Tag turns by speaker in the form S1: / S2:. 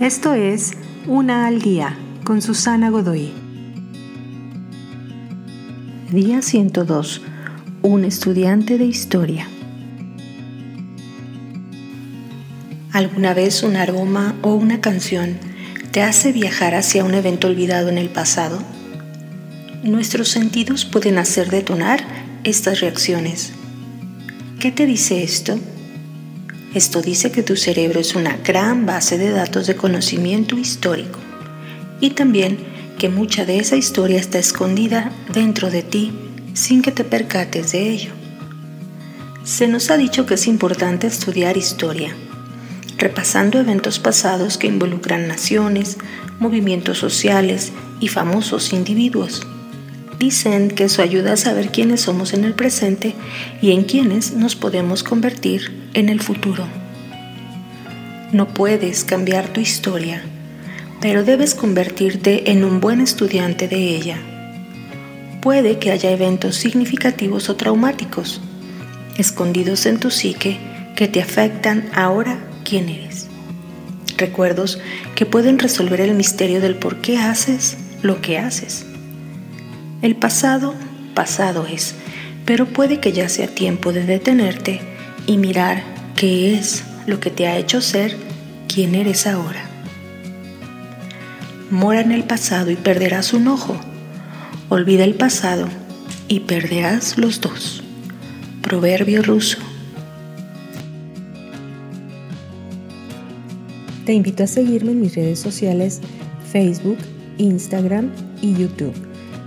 S1: Esto es Una al Día con Susana Godoy. Día 102. Un estudiante de historia. ¿Alguna vez un aroma o una canción te hace viajar hacia un evento olvidado en el pasado? Nuestros sentidos pueden hacer detonar estas reacciones. ¿Qué te dice esto? Esto dice que tu cerebro es una gran base de datos de conocimiento histórico y también que mucha de esa historia está escondida dentro de ti sin que te percates de ello. Se nos ha dicho que es importante estudiar historia, repasando eventos pasados que involucran naciones, movimientos sociales y famosos individuos. Dicen que eso ayuda a saber quiénes somos en el presente y en quiénes nos podemos convertir en el futuro. No puedes cambiar tu historia, pero debes convertirte en un buen estudiante de ella. Puede que haya eventos significativos o traumáticos, escondidos en tu psique, que te afectan ahora quién eres. Recuerdos que pueden resolver el misterio del por qué haces lo que haces el pasado, pasado es, pero puede que ya sea tiempo de detenerte y mirar qué es lo que te ha hecho ser quien eres ahora. Mora en el pasado y perderás un ojo. Olvida el pasado y perderás los dos. Proverbio ruso. Te invito a seguirme en mis redes sociales Facebook, Instagram y YouTube